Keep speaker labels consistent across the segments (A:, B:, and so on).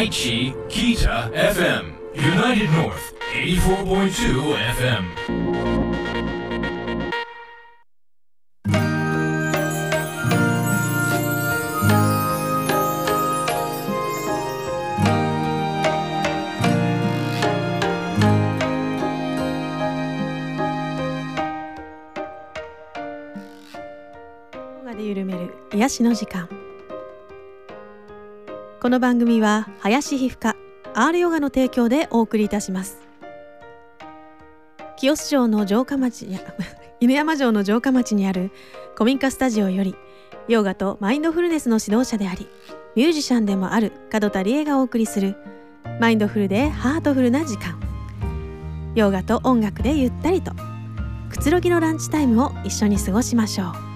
A: Aichi Kita FM. United North 84.2 FM.
B: で緩める癒しの時間この番組は林皮膚科 R ヨガの提供でお送りいたします。清洲城の城下町や 犬山城の城下町にある古民家スタジオよりヨガとマインドフルネスの指導者でありミュージシャンでもある門田理恵がお送りするマインドフルでハートフルな時間。ヨガと音楽でゆったりとくつろぎのランチタイムを一緒に過ごしましょう。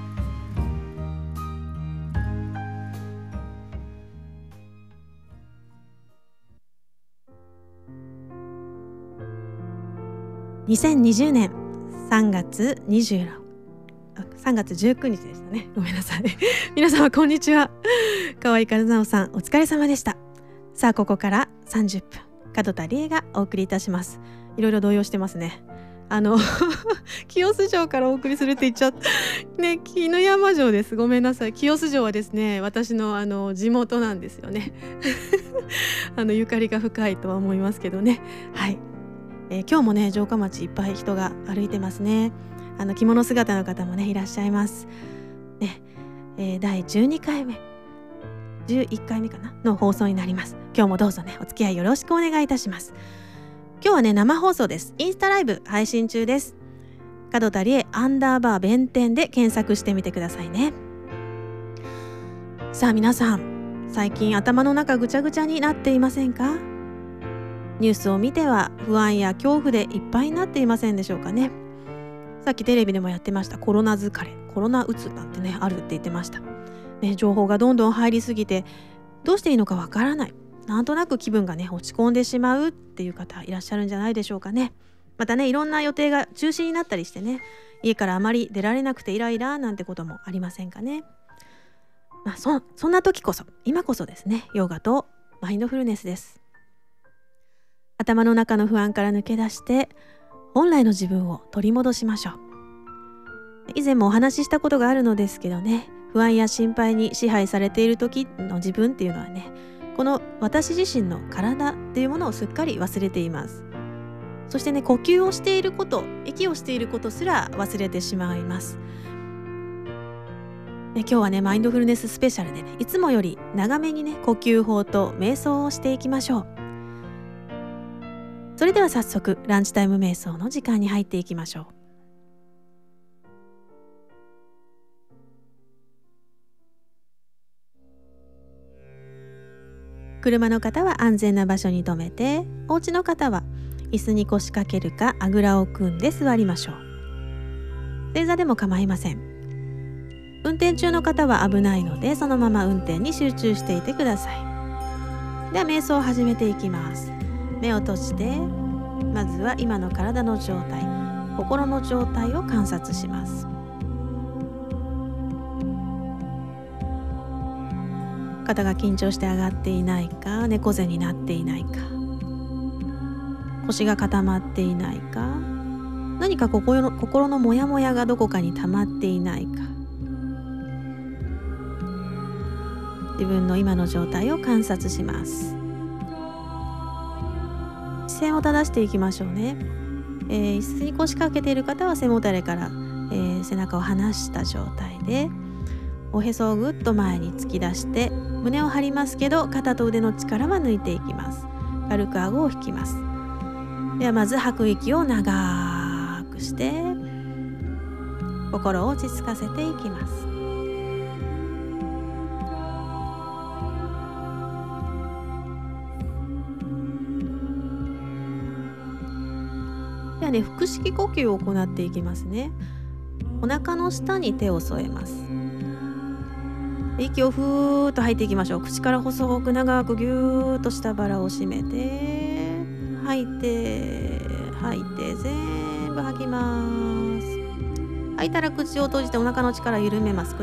B: 2020年3月26 3月19日でしたね。ごめんなさい。皆様こんにちは。河合和直さんお疲れ様でした。さあここから30分。門田理恵がお送りいたします。いろいろ動揺してますね。あの 清洲城からお送りするって言っちゃった。ね絹山城です。ごめんなさい。清洲城はですね私のあの地元なんですよね。あのゆかりが深いとは思いますけどね。はい。えー、今日もね城下町いっぱい人が歩いてますね。あの着物姿の方もねいらっしゃいます。ね、えー、第12回目。11回目かな？の放送になります。今日もどうぞねお付き合いよろしくお願いいたします。今日はね生放送です。インスタライブ配信中です。角田理恵アンダーバー弁天で検索してみてくださいね。さあ皆さん最近頭の中ぐちゃぐちゃになっていませんか？ニュースを見ては不安や恐怖でいっぱいになっていませんでしょうかね。さっきテレビでもやってましたコロナ疲れコロナうつなんてねあるって言ってました、ね、情報がどんどん入りすぎてどうしていいのかわからない。なんとなく気分がね落ち込んでしまうっていう方いらっしゃるんじゃないでしょうかね。またねいろんな予定が中止になったりしてね家からあまり出られなくてイライラなんてこともありませんかね。まあそそんな時こそ今こそですねヨガとマインドフルネスです。頭の中の不安から抜け出して本来の自分を取り戻しましょう。以前もお話ししたことがあるのですけどね不安や心配に支配されている時の自分っていうのはねこの私自身の体っていうものをすっかり忘れています。そしてね呼吸をしていること息をしていることすら忘れてしまいます。今日はねマインドフルネススペシャルで、いつもより長めにね呼吸法と瞑想をしていきましょう。それでは早速ランチタイム瞑想の時間に入っていきましょう。車の方は安全な場所に停めてお家の方は椅子に腰掛けるかあぐらを組んで座りましょう。正座でも構いません。運転中の方は危ないのでそのまま運転に集中していてください。では瞑想を始めていきます。目を閉じてまずは今の体の状態心の状態を観察します。肩が緊張して上がっていないか猫背になっていないか腰が固まっていないか何か心の心のモヤモヤがどこかに溜まっていないか。自分の今の状態を観察します。線を正していきましょうね、えー、椅子に腰掛けている方は背もたれから、えー、背中を離した状態でおへそをぐっと前に突き出して胸を張りますけど肩と腕の力は抜いていきます。軽く顎を引きます。ではまず吐く息を長くして心を落ち着かせていきます。で腹式呼吸を行っていきますね。お腹の下に手を添えます。息をふーっと吐いていきましょう。口から細く長くぎゅーっと下腹を締めて吐いて吐いて全部吐きます。吐いたら口を閉じてお腹の力を緩めます。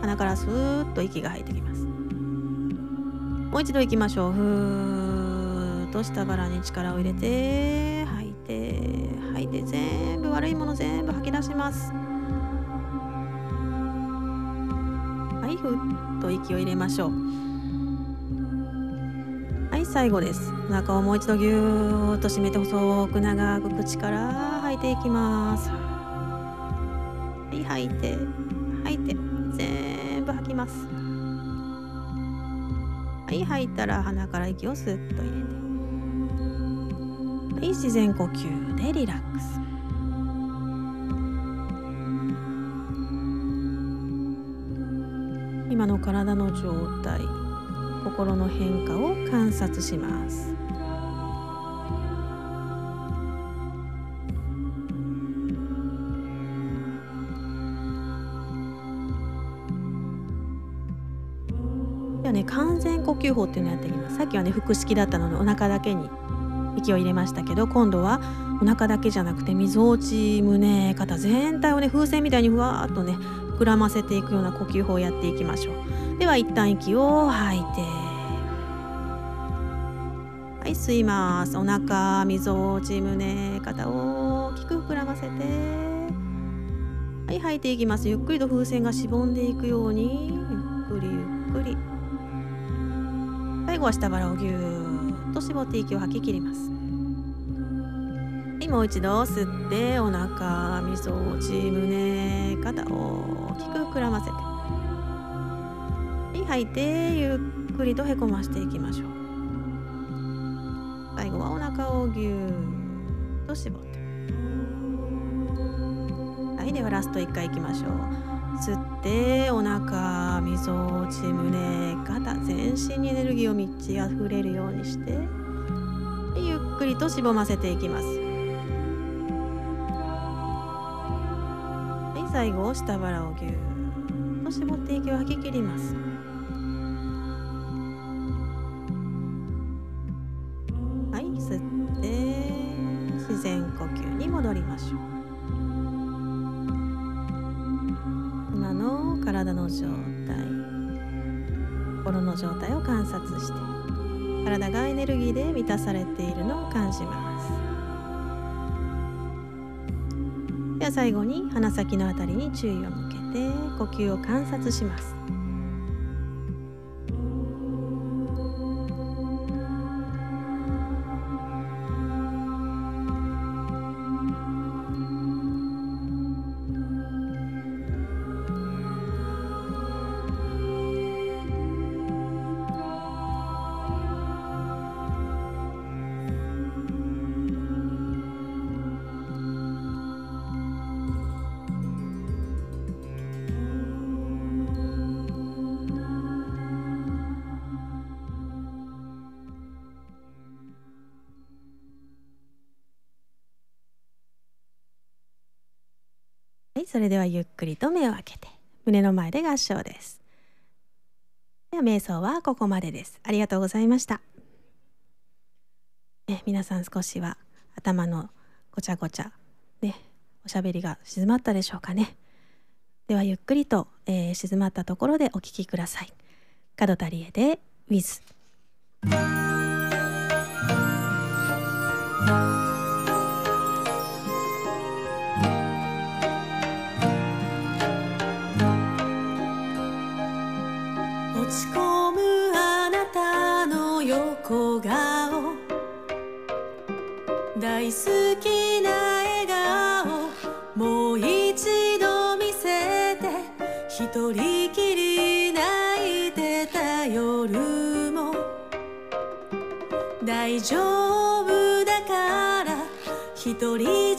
B: 鼻からスーッと息が入ってきます。もう一度いきましょう。ふーっと下腹に力を入れてて吐いて全部悪いもの全部吐き出します。はいふっと息を入れましょう。はい最後です。お腹をもう一度ぎゅーっと締めて細く長く口から吐いていきます。はい吐いて吐いて全部吐きます。はい吐いたら鼻から息をスッと入れて。自然呼吸でリラックス。今の体の状態心の変化を観察します。ではね完全呼吸法っていうのをやっていきます。さっきはね腹式だったのでお腹だけに。息を入れましたけど今度はお腹だけじゃなくてみぞおち胸肩全体をね風船みたいにふわーっとね膨らませていくような呼吸法をやっていきましょう。では一旦息を吐いてはい吸います。お腹みぞおち胸肩を大きく膨らませてはい吐いていきます。ゆっくりと風船がしぼんでいくようにゆっくりゆっくり。最後は下腹をぎゅーと絞って息を吐き切ります。はいもう一度吸ってお腹みぞおち胸肩を大きく膨らませて。はい吐いてゆっくりとへこましていきましょう。最後はお腹をぎゅーっと絞って。はいではラスト1回いきましょう。吸ってお腹みぞおち胸肩全身にエネルギーを満ち溢れるようにしてゆっくりとしぼませていきます。はい最後下腹をぎゅーっと絞って息を吐き切ります。はい吸って自然呼吸に戻りましょう。体の状態。心の状態を観察して体がエネルギーで満たされているのを感じます。では最後に鼻先のあたりに注意を向けて呼吸を観察します。それではゆっくりと目を開けて胸の前で合掌です。では瞑想はここまでです。ありがとうございました。ね、皆さん少しは頭のごちゃごちゃね、おしゃべりが静まったでしょうかね。ではゆっくりと、えー静まったところでお聞きください。角田理恵で With
C: 横顔。大好きな笑顔。もう一度見せて。一人きり泣いてた夜も。大丈夫だから。一人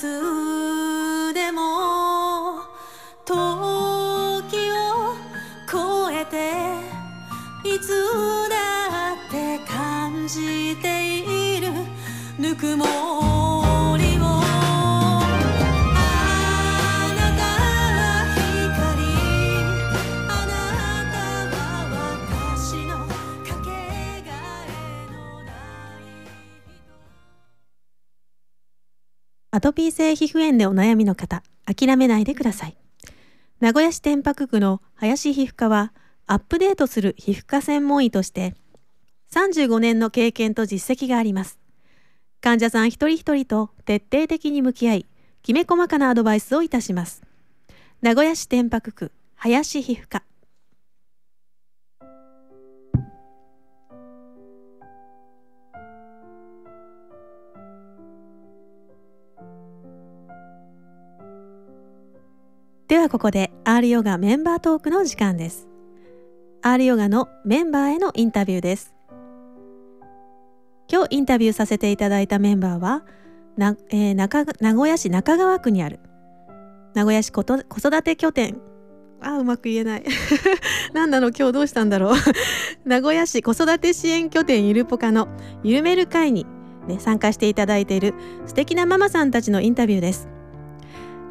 C: つ
B: トピー性皮膚炎でお悩みの方、諦めないでください。名古屋市天白区の林皮膚科は、アップデートする皮膚科専門医として、35年の経験と実績があります。患者さん一人一人と徹底的に向き合い、きめ細かなアドバイスをいたします。名古屋市天白区林皮膚科。ではここで R ヨガメンバートークの時間です。R ヨガのメンバーへのインタビューです。今日インタビューさせていただいたメンバーは、なえー中名古屋市中川区にある。名古屋市子育て拠点。あうまく言えない。何 なんだろう今日どうしたんだろう。名古屋市子育て支援拠点ゆるぽかのゆるめる会に、ね、参加していただいている素敵なママさんたちのインタビューです。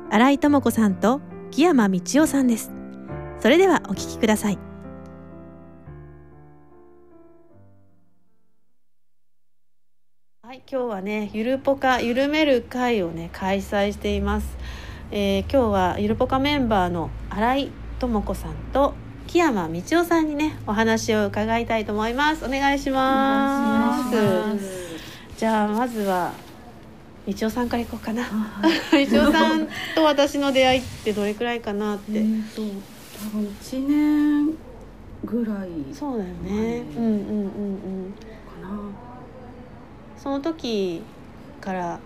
B: 新井智子さんと木山道夫さんです。それではお聞きください。はい、今日はねゆるぽかゆるめる会をね開催しています、えー今日はゆるぽかメンバーの新井智子さんと木山道夫さんにねお話を伺いたいと思います。お願いします。じゃあまずは道夫さんからいこうかな。道夫さんと私の出会いってどれくらいかなって、
D: えーと多分1年ぐらい。か
B: そうだよね、
D: はい
B: うんうんうんうん。
D: な。
B: その時から、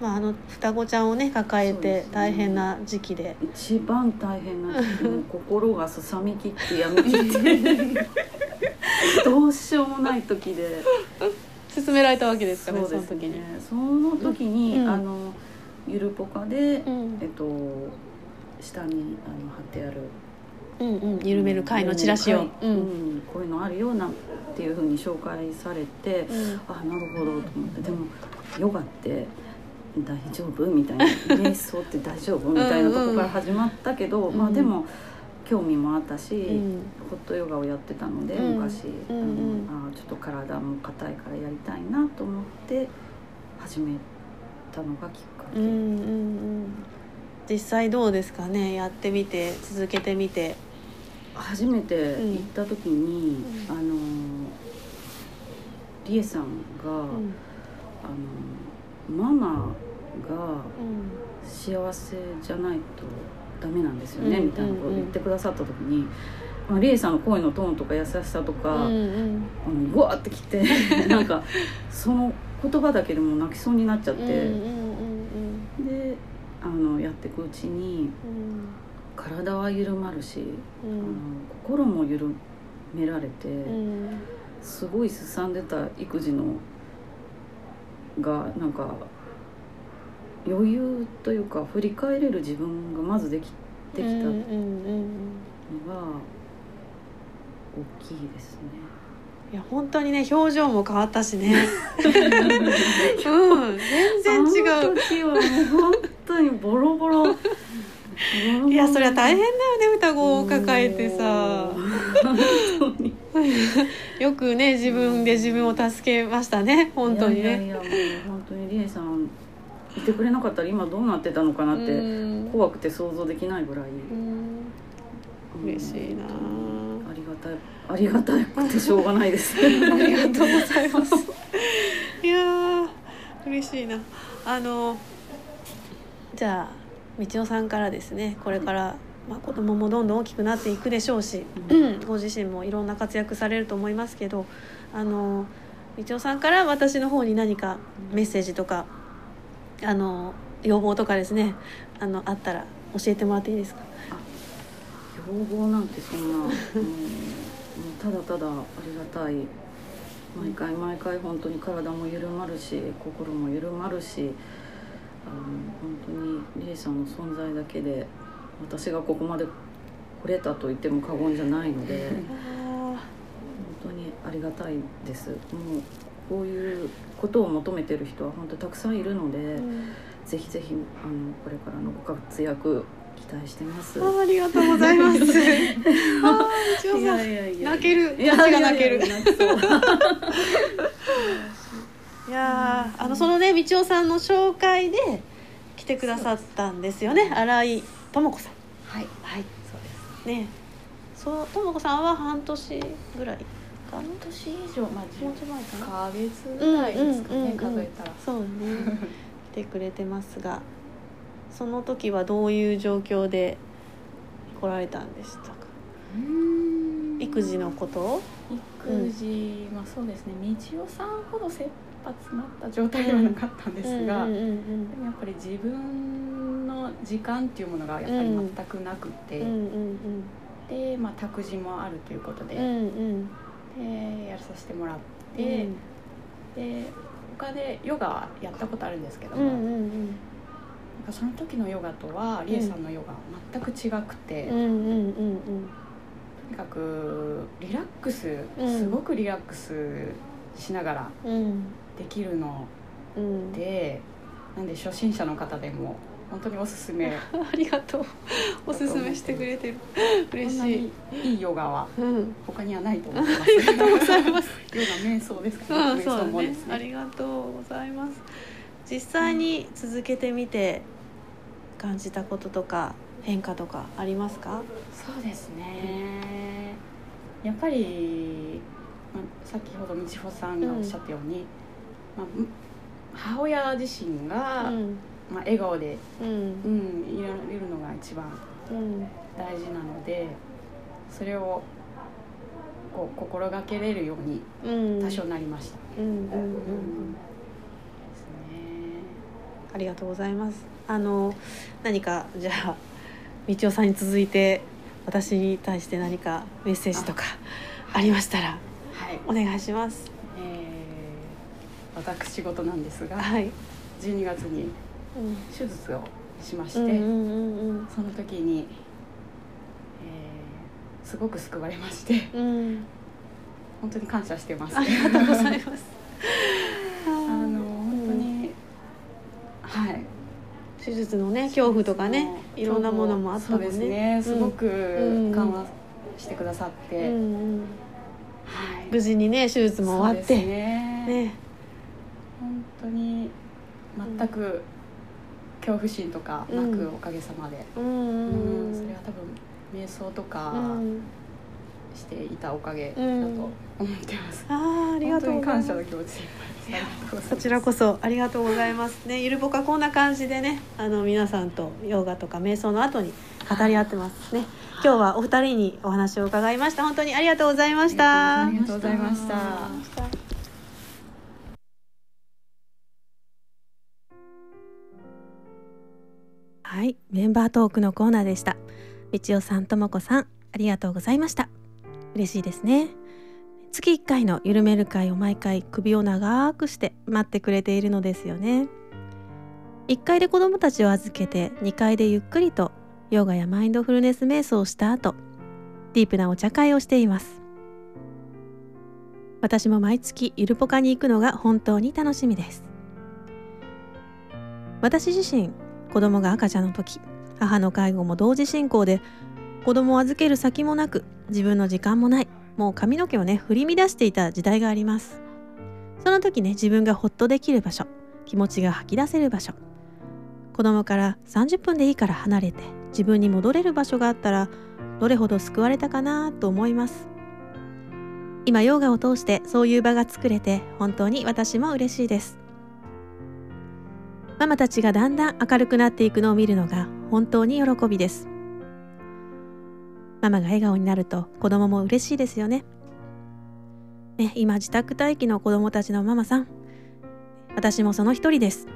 B: まあ、あの双子ちゃんをね抱えて大変な時期で。
D: 一番大変な時期心がすさみきってやめきって。どうしようもない時で
B: 勧められたわけですからね。その時に、
D: ねその時に、
B: うん。
D: あのゆるぽかで、
B: うん。
D: えっと下にあの貼ってある
B: うんうん緩める会のチラシを、
D: はい
B: うん。
D: うんこういうのあるよなんていうふうに紹介されて、
B: うん。
D: あなるほどと思って。でもヨガって大丈夫？みたいな。瞑想って大丈夫？みたいなとこから始まったけど、
B: うん。
D: まあでも興味もあったし、
B: うん。
D: ホットヨガをやってたので、
B: うん。
D: 昔、
B: うんうん。
D: あのあちょっと体も硬いからやりたいなと思って始めたのがきっかけ、
B: うんうんうん。実際どうですかね？やってみて続けてみて。
D: 初めて行った時に、
B: うん。
D: あのリエさんが、
B: うん。
D: あのママが
B: うん。
D: 幸せじゃないとダメなんですよね、
B: うん
D: みたいなことを言ってくださった時に、まあ、リエさんの声のトーンとか優しさとか、
B: うんう
D: あ
B: ん
D: わーってきて なんかその言葉だけでも泣きそうになっちゃって、
B: うんうんうん。
D: であのやっていくうちに体は緩まるし、
B: うんうん。
D: あの心も緩められて、
B: うん。
D: すごいすさんでた育児のがなんか余裕というか振り返れる自分がまずできできたのが大きいですね。
B: いや本当にね表情も変わったしね。うん全然違
D: あの
B: う
D: 時はもう本当にボロボロ。
B: いやそりゃ大変だよね双子を抱えてさ。よくね自分で自分を助けましたね本当にね。
D: いやいやいやもう本当にリエさんいてくれなかったら今どうなってたのかなって
B: うん。
D: 怖くて想像できないぐらい、
B: 嬉しいな。
D: ありがたい。ありがたくてしょうがないです。
B: ありがとうございます。いやー嬉しいな。あのじゃあ道夫さんからですね。これから、まあ、子供もどんどん大きくなっていくでしょうし、
D: うん。
B: ご自身もいろんな活躍されると思いますけどあの道夫さんから私の方に何かメッセージとかあの要望とかですね。あのあったら教えてもらっていいですか？
D: 要望なんてそんな、うただただありがたい。毎回毎回本当に体も緩まるし心も緩まるしあの本当にリリーさんの存在だけで私がここまで来れたと言っても過言じゃないので 本当にありがたいです。もうこういうことを求めてる人は本当たくさんいるので、ぜひぜひあのこれからのご活躍期待してます。
B: あありがとうございます。あ
D: やいや
B: 泣ける。
D: いや
B: 私が泣ける。
D: いや
B: あのそのね道夫さんの紹介で来てくださったんですよね。新井智子さん。
E: はい。
B: はい。
E: そうです。
B: ね。そう智子さんは半年ぐらい
E: 半年以上まあ
B: もうちょい前か1
E: ヶ月ぐらいですかね、数えたら
B: そうね来てくれてますがその時はどういう状況で来られたんでしたか育児のこと
E: 育児、まあそうですね道夫さんほど切羽詰まった状態ではな。かったんですが、
B: うんうんうん
E: でもやっぱり自分の時間っていうものがやっぱり全くな。くて、
B: うんうん
E: で、まあ、託児もあるということで,、
B: うんうん
E: でやらさせてもらって、
B: うん。
E: で他でヨガやったことあるんですけども、
B: うんうんうん。
E: なんかその時のヨガとはリエさんのヨガ全く違くて、
B: うんうんうん
E: とにかくリラックス、
B: うん。
E: すごくリラックスしながら
B: うん。うん
E: できるの
B: うん。
E: で、なんで初心者の方でも本当におすすめ
B: ありがとうおすすめしてくれてる嬉しい
E: いいヨガは
B: うん
E: 他にはないと思ってます。
B: ありがとうございます
E: ヨガ瞑想ですかね。
B: うん、ね
E: 瞑想もです。
B: ありがとうございます。実際に続けてみて感じたこととか変化とかありますか？
E: そうですね。やっぱり、まあ、先ほど道穂さんがおっしゃったように、まあむ、母親自身が、
B: うん
E: まあ、笑顔で、
B: うん
E: うん、いられるのが一番
B: うん
E: 大事なのでそれをこう心がけれるように
B: うん
E: 多少なりました、
B: うんうんうんうん
E: ですね
B: ありがとうございます。あの何かじゃあ道夫さんに続いて私に対して何かメッセージとかありましたら
E: はい、
B: お願いします。
E: えー私事なんですが
B: はい。
E: 12月に
B: うん
E: 手術をしまして、その時に、えーすごく救われまして
B: うん。うん。
E: 本当に感謝してます。
B: ありがとうございます。
E: あの本当に、はい。
B: 手術のね恐怖とかねいろんなものもあったもんね。
E: すね。すごく
B: うん。
E: 緩和してくださって、
B: うんうん、
E: はい。
B: 無事にね手術も終わって。
E: ね。
B: ね。
E: 本当に全く恐怖心とかなく、
B: うん
E: おかげさまで、
B: うん。
E: う
B: うん。ん
E: それは多分瞑想とか
B: うん。
E: していたおかげだと
B: うん。
E: 思ってます、
B: あーありがとうございます。
E: 本当に感謝の気持ちで
B: こちらこそありがとうございます。ねゆるぼかこんな感じでねあの皆さんとヨガとか瞑想の後に語り合ってますね。今日はお二人にお話を伺いました。本当にありがとうございました。
E: ありがとうございました
B: メンバートークのコーナーでした。道夫さんともこさんありがとうございました。嬉しいですね。月1回のゆるめる会を毎回首を長くして待ってくれているのですよね。1階で子供たちを預けて2階でゆっくりとヨガやマインドフルネス瞑想をした後ディープなお茶会をしています。私も毎月ゆるぽかに行くのが本当に楽しみです。私自身子供が赤ちゃんの時母の介護も同時進行で子供を預ける先もなく自分の時間もないもう髪の毛をね振り乱していた時代があります。その時ね自分がほっとできる場所気持ちが吐き出せる場所子供から30分でいいから離れて自分に戻れる場所があったらどれほど救われたかなと思います。今ヨガを通してそういう場が作れて本当に私も嬉しいです。ママたちがだんだん明るくなっていくのを見るのが本当に喜びです。ママが笑顔になると子供も嬉しいですよね。ね今自宅待機の子供たちのママさん。私もその一人です。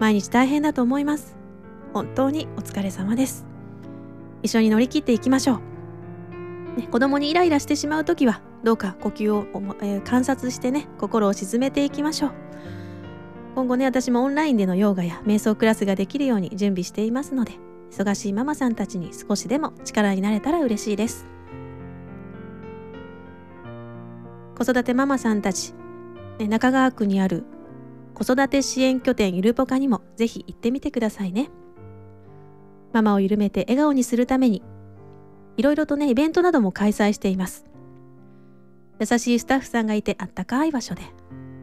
B: 毎日大変だと思います。本当にお疲れ様です。一緒に乗り切っていきましょう、ね、子供にイライラしてしまう時はどうか呼吸をも、えー観察してね心を沈めていきましょう。今後ね私もオンラインでのヨガや瞑想クラスができるように準備していますので忙しいママさんたちに少しでも力になれたら嬉しいです。子育てママさんたちね中川区にある子育て支援拠点ゆるぽかにもぜひ行ってみてくださいね。ママを緩めて笑顔にするためにいろいろとねイベントなども開催しています。優しいスタッフさんがいてあったかい場所で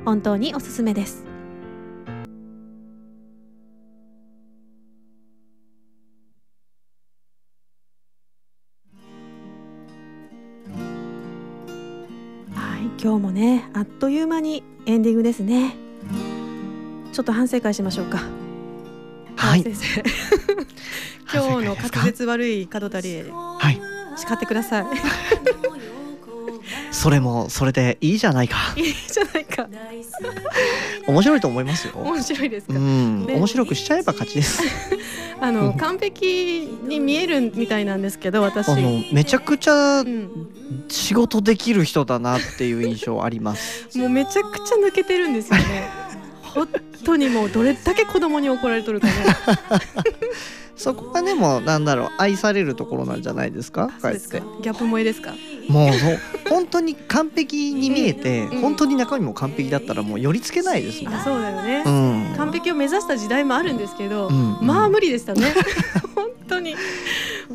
B: 本当におすすめです。今日もねあっという間にエンディングですね。ちょっと反省会しましょうか。
F: はい。
B: 先生。今日の滑舌悪い角田理恵
F: はい。
B: 叱ってください
F: それもそれでいいじゃないか。
B: いいじゃないか。
F: 面白いと思いますよ。
B: 面白いですか、
F: うん、
B: ね。
F: 面白くしちゃえば勝ちです。
B: あの、
F: うん。
B: 完璧に見えるみたいなんですけど私。
F: あのめちゃくちゃ
B: うん、
F: 仕事できる人だなっていう印象あります。
B: もうめちゃくちゃ抜けてるんですよね。本当にもうどれだけ子供に怒られとるかね。
F: そこがねもうなんだろう愛されるところなんじゃないですか？
B: そう
F: か。えって。
B: ですかギャップ萌えですか？
F: もう本当に完璧に見えて、
B: うん。
F: 本当に中身も完璧だったらもう寄り付けないですもん。
B: あそうだよね、
F: うん。
B: 完璧を目指した時代もあるんですけど、
F: うん。
B: まあ無理でしたね。本当に。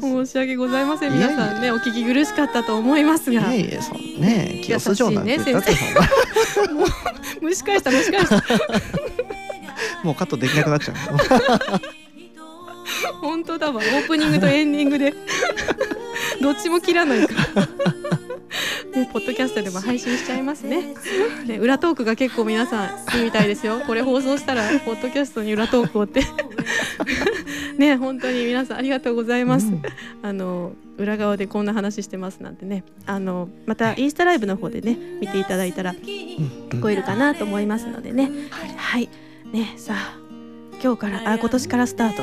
B: 申し訳ございません。皆さんねお聞き苦しかったと思いますが。
F: いえいえそんね清須城なんて
B: 優しいね
F: だってさ
B: 蒸し返した蒸し返した。
F: もうカットできなくなっちゃう。
B: 本当だわ。オープニングとエンディングで。どっちも切らないか。ら。ね、ポッドキャストでも配信しちゃいますね。ね、裏トークが結構皆さん好きみたいですよ。これ放送したらポッドキャストに裏トークをって。ね、本当に皆さんありがとうございます。
F: うん
B: あの裏側でこんな話してますなんてね、あのまたインスタライブの方でね見ていただいたら聞こえるかなと思いますのでね。はい、ね、さあ今日からあ今年からスタート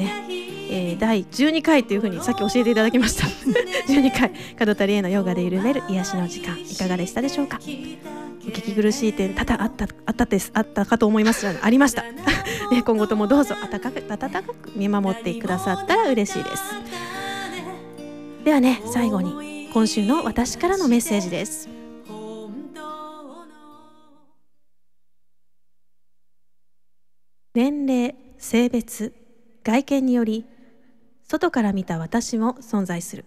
B: ね。えー、第12回っていう風にさっき教えていただきました。12回。門田理恵のヨガで緩める癒しの時間。いかがでしたでしょうか？お聞き苦しい点多々あったあったです。あったかと思いますがありました、ね、今後ともどうぞ温かく温かく見守ってくださったら嬉しいです。ではね最後に今週の私からのメッセージです。年齢性別外見により外から見た私も存在する。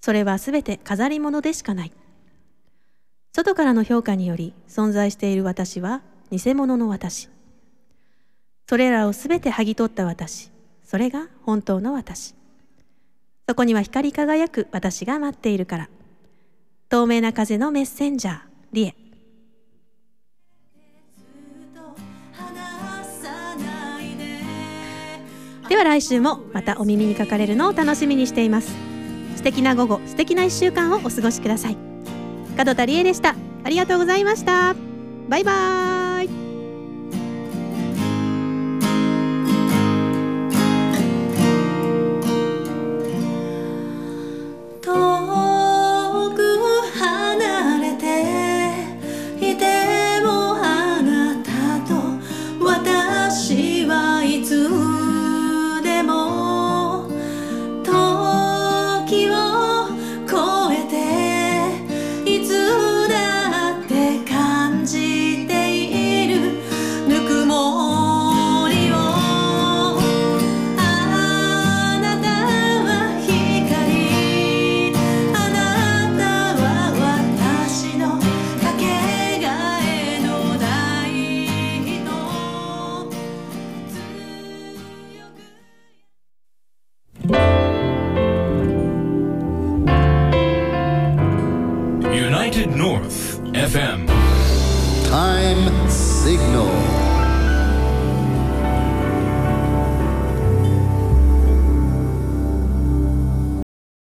B: それはすべて飾り物でしかない。外からの評価により存在している私は偽物の私。それらをすべて剥ぎ取った私。それが本当の私。そこには光り輝く私が待っているから。透明な風のメッセンジャーリエ。では来週もまたお耳にかかれるのを楽しみにしています。素敵な午後素敵な1週間をお過ごしください。門田理恵でした。ありがとうございました。バイバーイ。